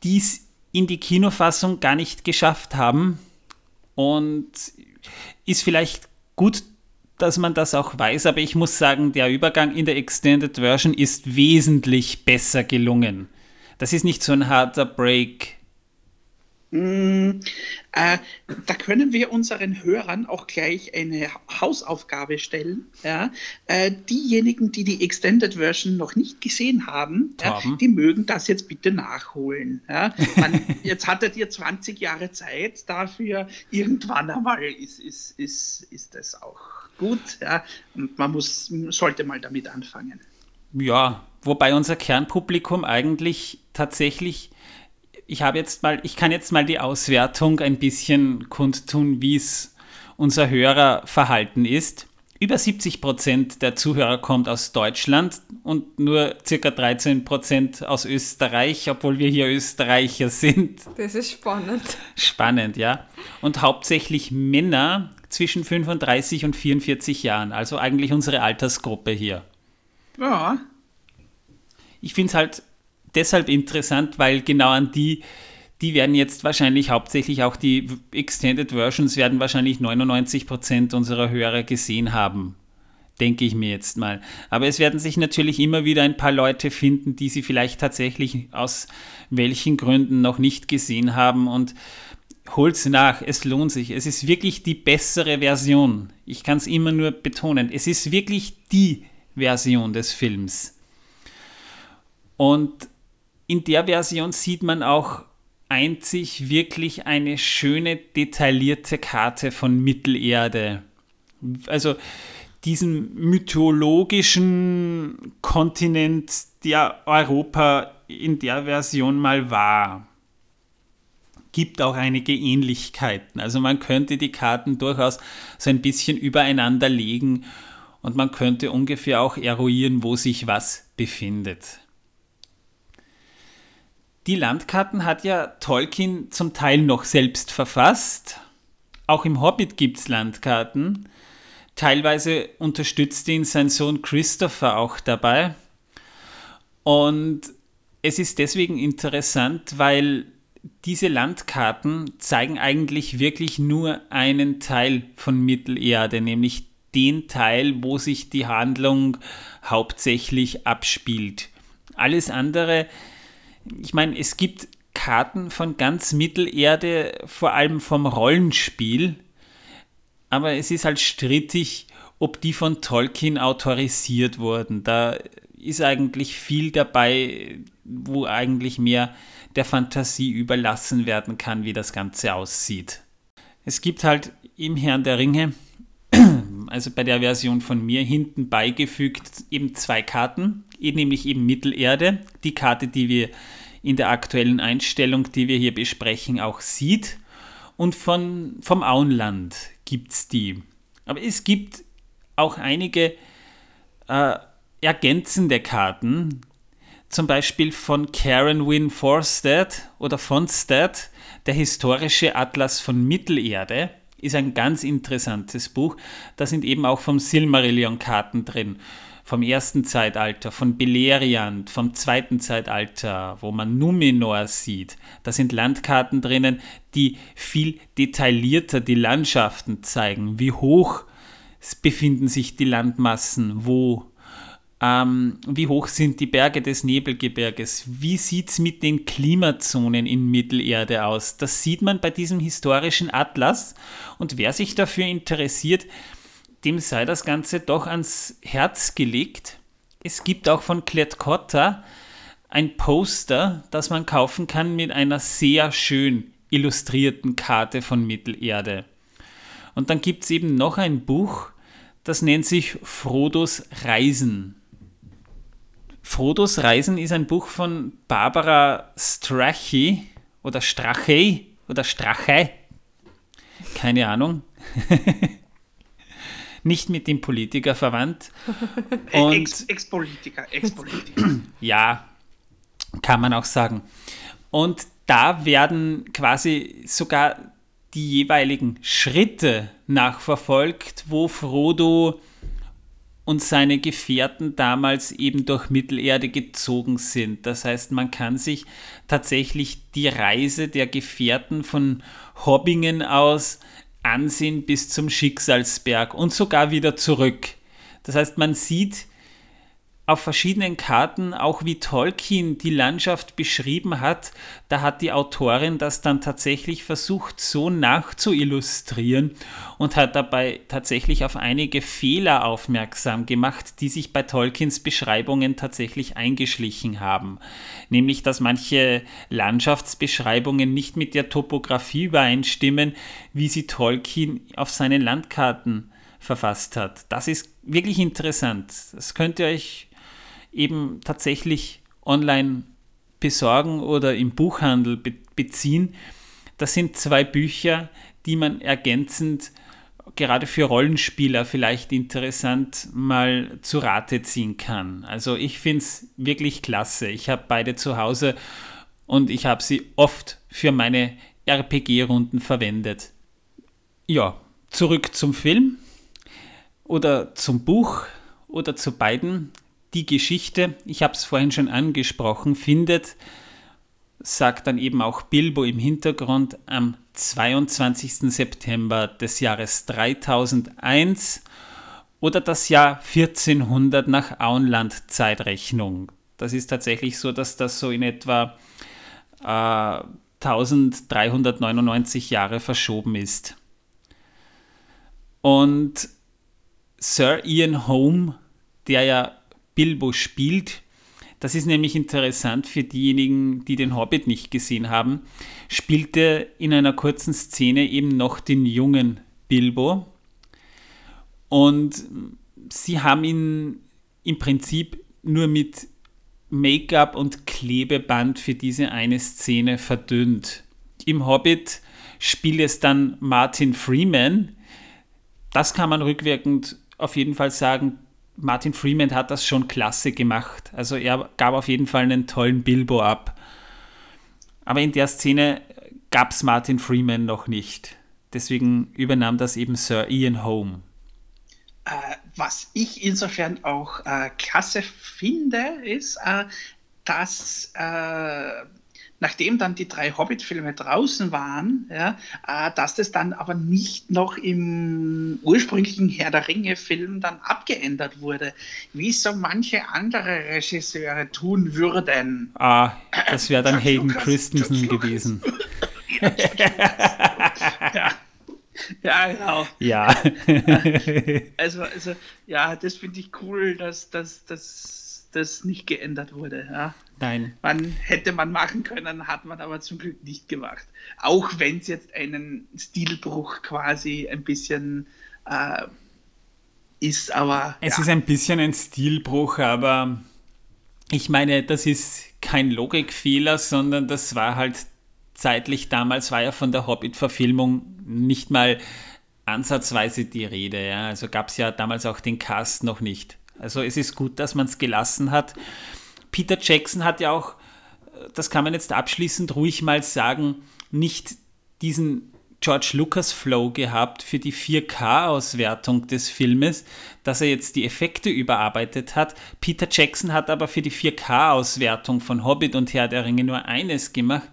die es in die Kinofassung gar nicht geschafft haben und ist vielleicht gut, dass man das auch weiß, aber ich muss sagen, der Übergang in der Extended Version ist wesentlich besser gelungen. Das ist nicht so ein harter Break. Mm, äh, da können wir unseren Hörern auch gleich eine Hausaufgabe stellen. Ja? Äh, diejenigen, die die Extended Version noch nicht gesehen haben, ja, die mögen das jetzt bitte nachholen. Ja? Man, jetzt hattet ihr 20 Jahre Zeit dafür. Irgendwann einmal ist, ist, ist, ist das auch gut. Und man muss, sollte mal damit anfangen. Ja, wobei unser Kernpublikum eigentlich tatsächlich ich habe jetzt mal, ich kann jetzt mal die Auswertung ein bisschen kundtun, wie es unser Hörerverhalten ist. Über 70 Prozent der Zuhörer kommt aus Deutschland und nur circa 13 Prozent aus Österreich, obwohl wir hier Österreicher sind. Das ist spannend. Spannend, ja. Und hauptsächlich Männer zwischen 35 und 44 Jahren, also eigentlich unsere Altersgruppe hier. Ja. Ich finde es halt deshalb interessant, weil genau an die, die werden jetzt wahrscheinlich hauptsächlich auch die Extended Versions werden wahrscheinlich 99% unserer Hörer gesehen haben. Denke ich mir jetzt mal. Aber es werden sich natürlich immer wieder ein paar Leute finden, die sie vielleicht tatsächlich aus welchen Gründen noch nicht gesehen haben und holt's nach, es lohnt sich. Es ist wirklich die bessere Version. Ich kann es immer nur betonen. Es ist wirklich die Version des Films. Und in der Version sieht man auch einzig wirklich eine schöne, detaillierte Karte von Mittelerde. Also diesem mythologischen Kontinent, der Europa in der Version mal war. Gibt auch einige Ähnlichkeiten. Also man könnte die Karten durchaus so ein bisschen übereinander legen und man könnte ungefähr auch eruieren, wo sich was befindet. Die Landkarten hat ja Tolkien zum Teil noch selbst verfasst. Auch im Hobbit gibt es Landkarten. Teilweise unterstützt ihn sein Sohn Christopher auch dabei. Und es ist deswegen interessant, weil diese Landkarten zeigen eigentlich wirklich nur einen Teil von Mittelerde, nämlich den Teil, wo sich die Handlung hauptsächlich abspielt. Alles andere, ich meine, es gibt Karten von ganz Mittelerde, vor allem vom Rollenspiel, aber es ist halt strittig, ob die von Tolkien autorisiert wurden. Da ist eigentlich viel dabei, wo eigentlich mehr der Fantasie überlassen werden kann, wie das Ganze aussieht. Es gibt halt im Herrn der Ringe, also bei der Version von mir, hinten beigefügt eben zwei Karten, nämlich eben Mittelerde, die Karte, die wir in der aktuellen Einstellung, die wir hier besprechen, auch sieht. Und von, vom Auenland gibt es die. Aber es gibt auch einige äh, ergänzende Karten, zum Beispiel von Karen Wynne Forstead oder Fonstead, der historische Atlas von Mittelerde, ist ein ganz interessantes Buch. Da sind eben auch vom Silmarillion Karten drin, vom ersten Zeitalter, von Beleriand, vom zweiten Zeitalter, wo man Numenor sieht. Da sind Landkarten drinnen, die viel detaillierter die Landschaften zeigen. Wie hoch befinden sich die Landmassen, wo ähm, wie hoch sind die Berge des Nebelgebirges? Wie sieht es mit den Klimazonen in Mittelerde aus? Das sieht man bei diesem historischen Atlas. Und wer sich dafür interessiert, dem sei das Ganze doch ans Herz gelegt. Es gibt auch von Klett-Cotta ein Poster, das man kaufen kann mit einer sehr schön illustrierten Karte von Mittelerde. Und dann gibt es eben noch ein Buch, das nennt sich Frodos Reisen. Frodos Reisen ist ein Buch von Barbara Strachey oder Strachey oder Strachey. Keine Ahnung. Nicht mit dem Politiker verwandt. Ex-Politiker, Ex-Politiker. ja, kann man auch sagen. Und da werden quasi sogar die jeweiligen Schritte nachverfolgt, wo Frodo und seine Gefährten damals eben durch Mittelerde gezogen sind. Das heißt, man kann sich tatsächlich die Reise der Gefährten von Hobbingen aus ansehen bis zum Schicksalsberg und sogar wieder zurück. Das heißt, man sieht auf verschiedenen Karten, auch wie Tolkien die Landschaft beschrieben hat, da hat die Autorin das dann tatsächlich versucht, so nachzuillustrieren und hat dabei tatsächlich auf einige Fehler aufmerksam gemacht, die sich bei Tolkiens Beschreibungen tatsächlich eingeschlichen haben. Nämlich, dass manche Landschaftsbeschreibungen nicht mit der Topografie übereinstimmen, wie sie Tolkien auf seinen Landkarten verfasst hat. Das ist wirklich interessant. Das könnt ihr euch eben tatsächlich online besorgen oder im Buchhandel be beziehen. Das sind zwei Bücher, die man ergänzend gerade für Rollenspieler vielleicht interessant mal zu Rate ziehen kann. Also ich finde es wirklich klasse. Ich habe beide zu Hause und ich habe sie oft für meine RPG-Runden verwendet. Ja, zurück zum Film oder zum Buch oder zu beiden die Geschichte, ich habe es vorhin schon angesprochen, findet, sagt dann eben auch Bilbo im Hintergrund, am 22. September des Jahres 3001 oder das Jahr 1400 nach Auenland-Zeitrechnung. Das ist tatsächlich so, dass das so in etwa äh, 1399 Jahre verschoben ist. Und Sir Ian Home, der ja Bilbo spielt. Das ist nämlich interessant für diejenigen, die den Hobbit nicht gesehen haben. Spielte in einer kurzen Szene eben noch den jungen Bilbo. Und sie haben ihn im Prinzip nur mit Make-up und Klebeband für diese eine Szene verdünnt. Im Hobbit spielt es dann Martin Freeman. Das kann man rückwirkend auf jeden Fall sagen. Martin Freeman hat das schon klasse gemacht. Also er gab auf jeden Fall einen tollen Bilbo ab. Aber in der Szene gab es Martin Freeman noch nicht. Deswegen übernahm das eben Sir Ian Holm. Äh, was ich insofern auch äh, klasse finde, ist, äh, dass äh, nachdem dann die drei Hobbit-Filme draußen waren, ja, äh, dass das dann aber nicht noch im ursprünglichen Herr der Ringe-Film dann abgeändert wurde, wie so manche andere Regisseure tun würden. Ah, das wäre dann Hayden Christensen gewesen. ja. Ja, genau. Ja. also, also, ja, das finde ich cool, dass das dass, nicht geändert wurde. Ja. Nein. Man hätte man machen können, hat man aber zum Glück nicht gemacht. Auch wenn es jetzt einen Stilbruch quasi ein bisschen äh, ist, aber. Es ja. ist ein bisschen ein Stilbruch, aber ich meine, das ist kein Logikfehler, sondern das war halt zeitlich damals war ja von der Hobbit-Verfilmung nicht mal ansatzweise die Rede. Ja. Also gab es ja damals auch den Cast noch nicht. Also es ist gut, dass man es gelassen hat. Peter Jackson hat ja auch, das kann man jetzt abschließend ruhig mal sagen, nicht diesen George Lucas Flow gehabt für die 4K-Auswertung des Filmes, dass er jetzt die Effekte überarbeitet hat. Peter Jackson hat aber für die 4K-Auswertung von Hobbit und Herr der Ringe nur eines gemacht.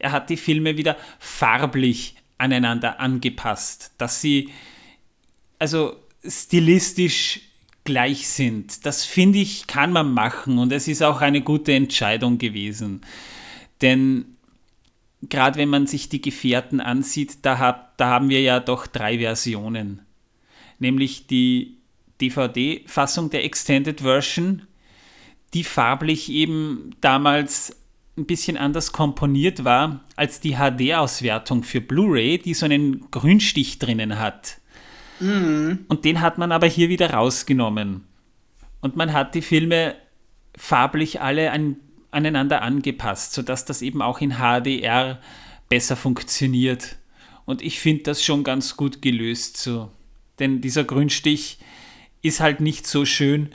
Er hat die Filme wieder farblich aneinander angepasst, dass sie also stilistisch gleich sind. Das finde ich, kann man machen und es ist auch eine gute Entscheidung gewesen. Denn gerade wenn man sich die Gefährten ansieht, da, hab, da haben wir ja doch drei Versionen. Nämlich die DVD-Fassung der Extended Version, die farblich eben damals ein bisschen anders komponiert war als die HD-Auswertung für Blu-ray, die so einen Grünstich drinnen hat. Mhm. Und den hat man aber hier wieder rausgenommen. Und man hat die Filme farblich alle an, aneinander angepasst, sodass das eben auch in HDR besser funktioniert. Und ich finde das schon ganz gut gelöst so. Denn dieser Grünstich ist halt nicht so schön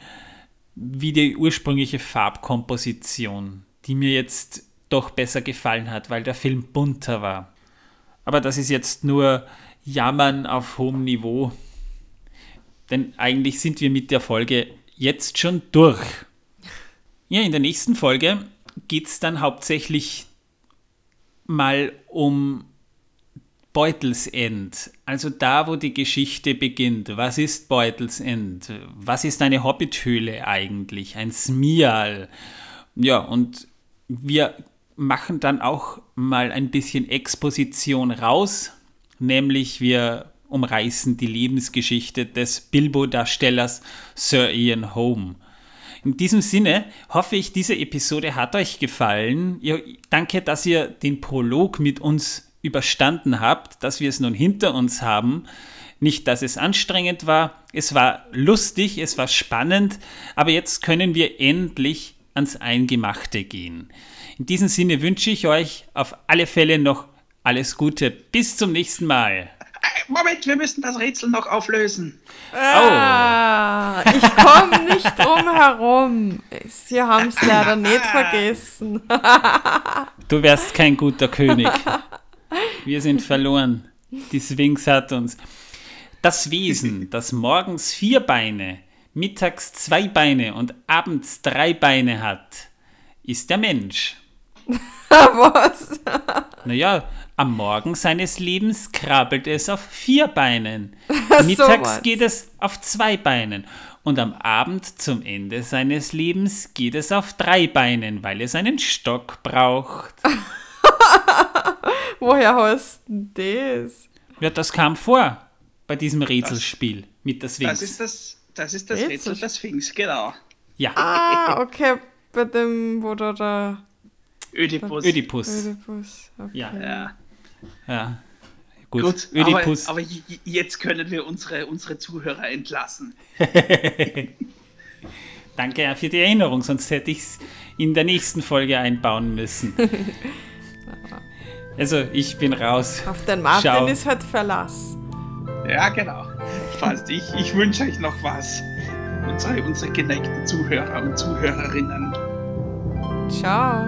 wie die ursprüngliche Farbkomposition die mir jetzt doch besser gefallen hat, weil der Film bunter war. Aber das ist jetzt nur Jammern auf hohem Niveau. Denn eigentlich sind wir mit der Folge jetzt schon durch. Ja, in der nächsten Folge geht es dann hauptsächlich mal um Beutelsend. Also da, wo die Geschichte beginnt. Was ist Beutelsend? Was ist eine Hobbithöhle eigentlich? Ein Smial? Ja, und wir machen dann auch mal ein bisschen Exposition raus, nämlich wir umreißen die Lebensgeschichte des Bilbo-Darstellers Sir Ian Holm. In diesem Sinne hoffe ich, diese Episode hat euch gefallen. danke, dass ihr den Prolog mit uns überstanden habt, dass wir es nun hinter uns haben. Nicht, dass es anstrengend war, es war lustig, es war spannend, aber jetzt können wir endlich ans Eingemachte gehen. In diesem Sinne wünsche ich euch auf alle Fälle noch alles Gute. Bis zum nächsten Mal. Moment, wir müssen das Rätsel noch auflösen. Ah, oh. ich komme nicht drum herum. Sie haben es leider nicht vergessen. du wärst kein guter König. Wir sind verloren. Die Sphinx hat uns. Das Wesen, das morgens vier Beine, mittags zwei Beine und abends drei Beine hat, ist der Mensch. Was? naja, am Morgen seines Lebens krabbelt es auf vier Beinen. Mittags so geht es auf zwei Beinen. Und am Abend zum Ende seines Lebens geht es auf drei Beinen, weil es einen Stock braucht. Woher hast du das? Ja, das kam vor bei diesem Rätselspiel das, mit der Sphinx. Das ist das, das, ist das Rätsel der Sphinx, genau. Ja. Ah, okay, bei dem, wo da der Ödipus. Ödipus. Ödipus. Okay. Ja. ja. Ja. Gut, Gut, Ödipus. aber, aber jetzt können wir unsere, unsere Zuhörer entlassen. Danke für die Erinnerung, sonst hätte ich es in der nächsten Folge einbauen müssen. Also, ich bin raus. Auf den Martin Ciao. ist halt Verlass. Ja, genau. Passt. Ich, ich wünsche euch noch was. Unsere, unsere geneigten Zuhörer und Zuhörerinnen. Ciao.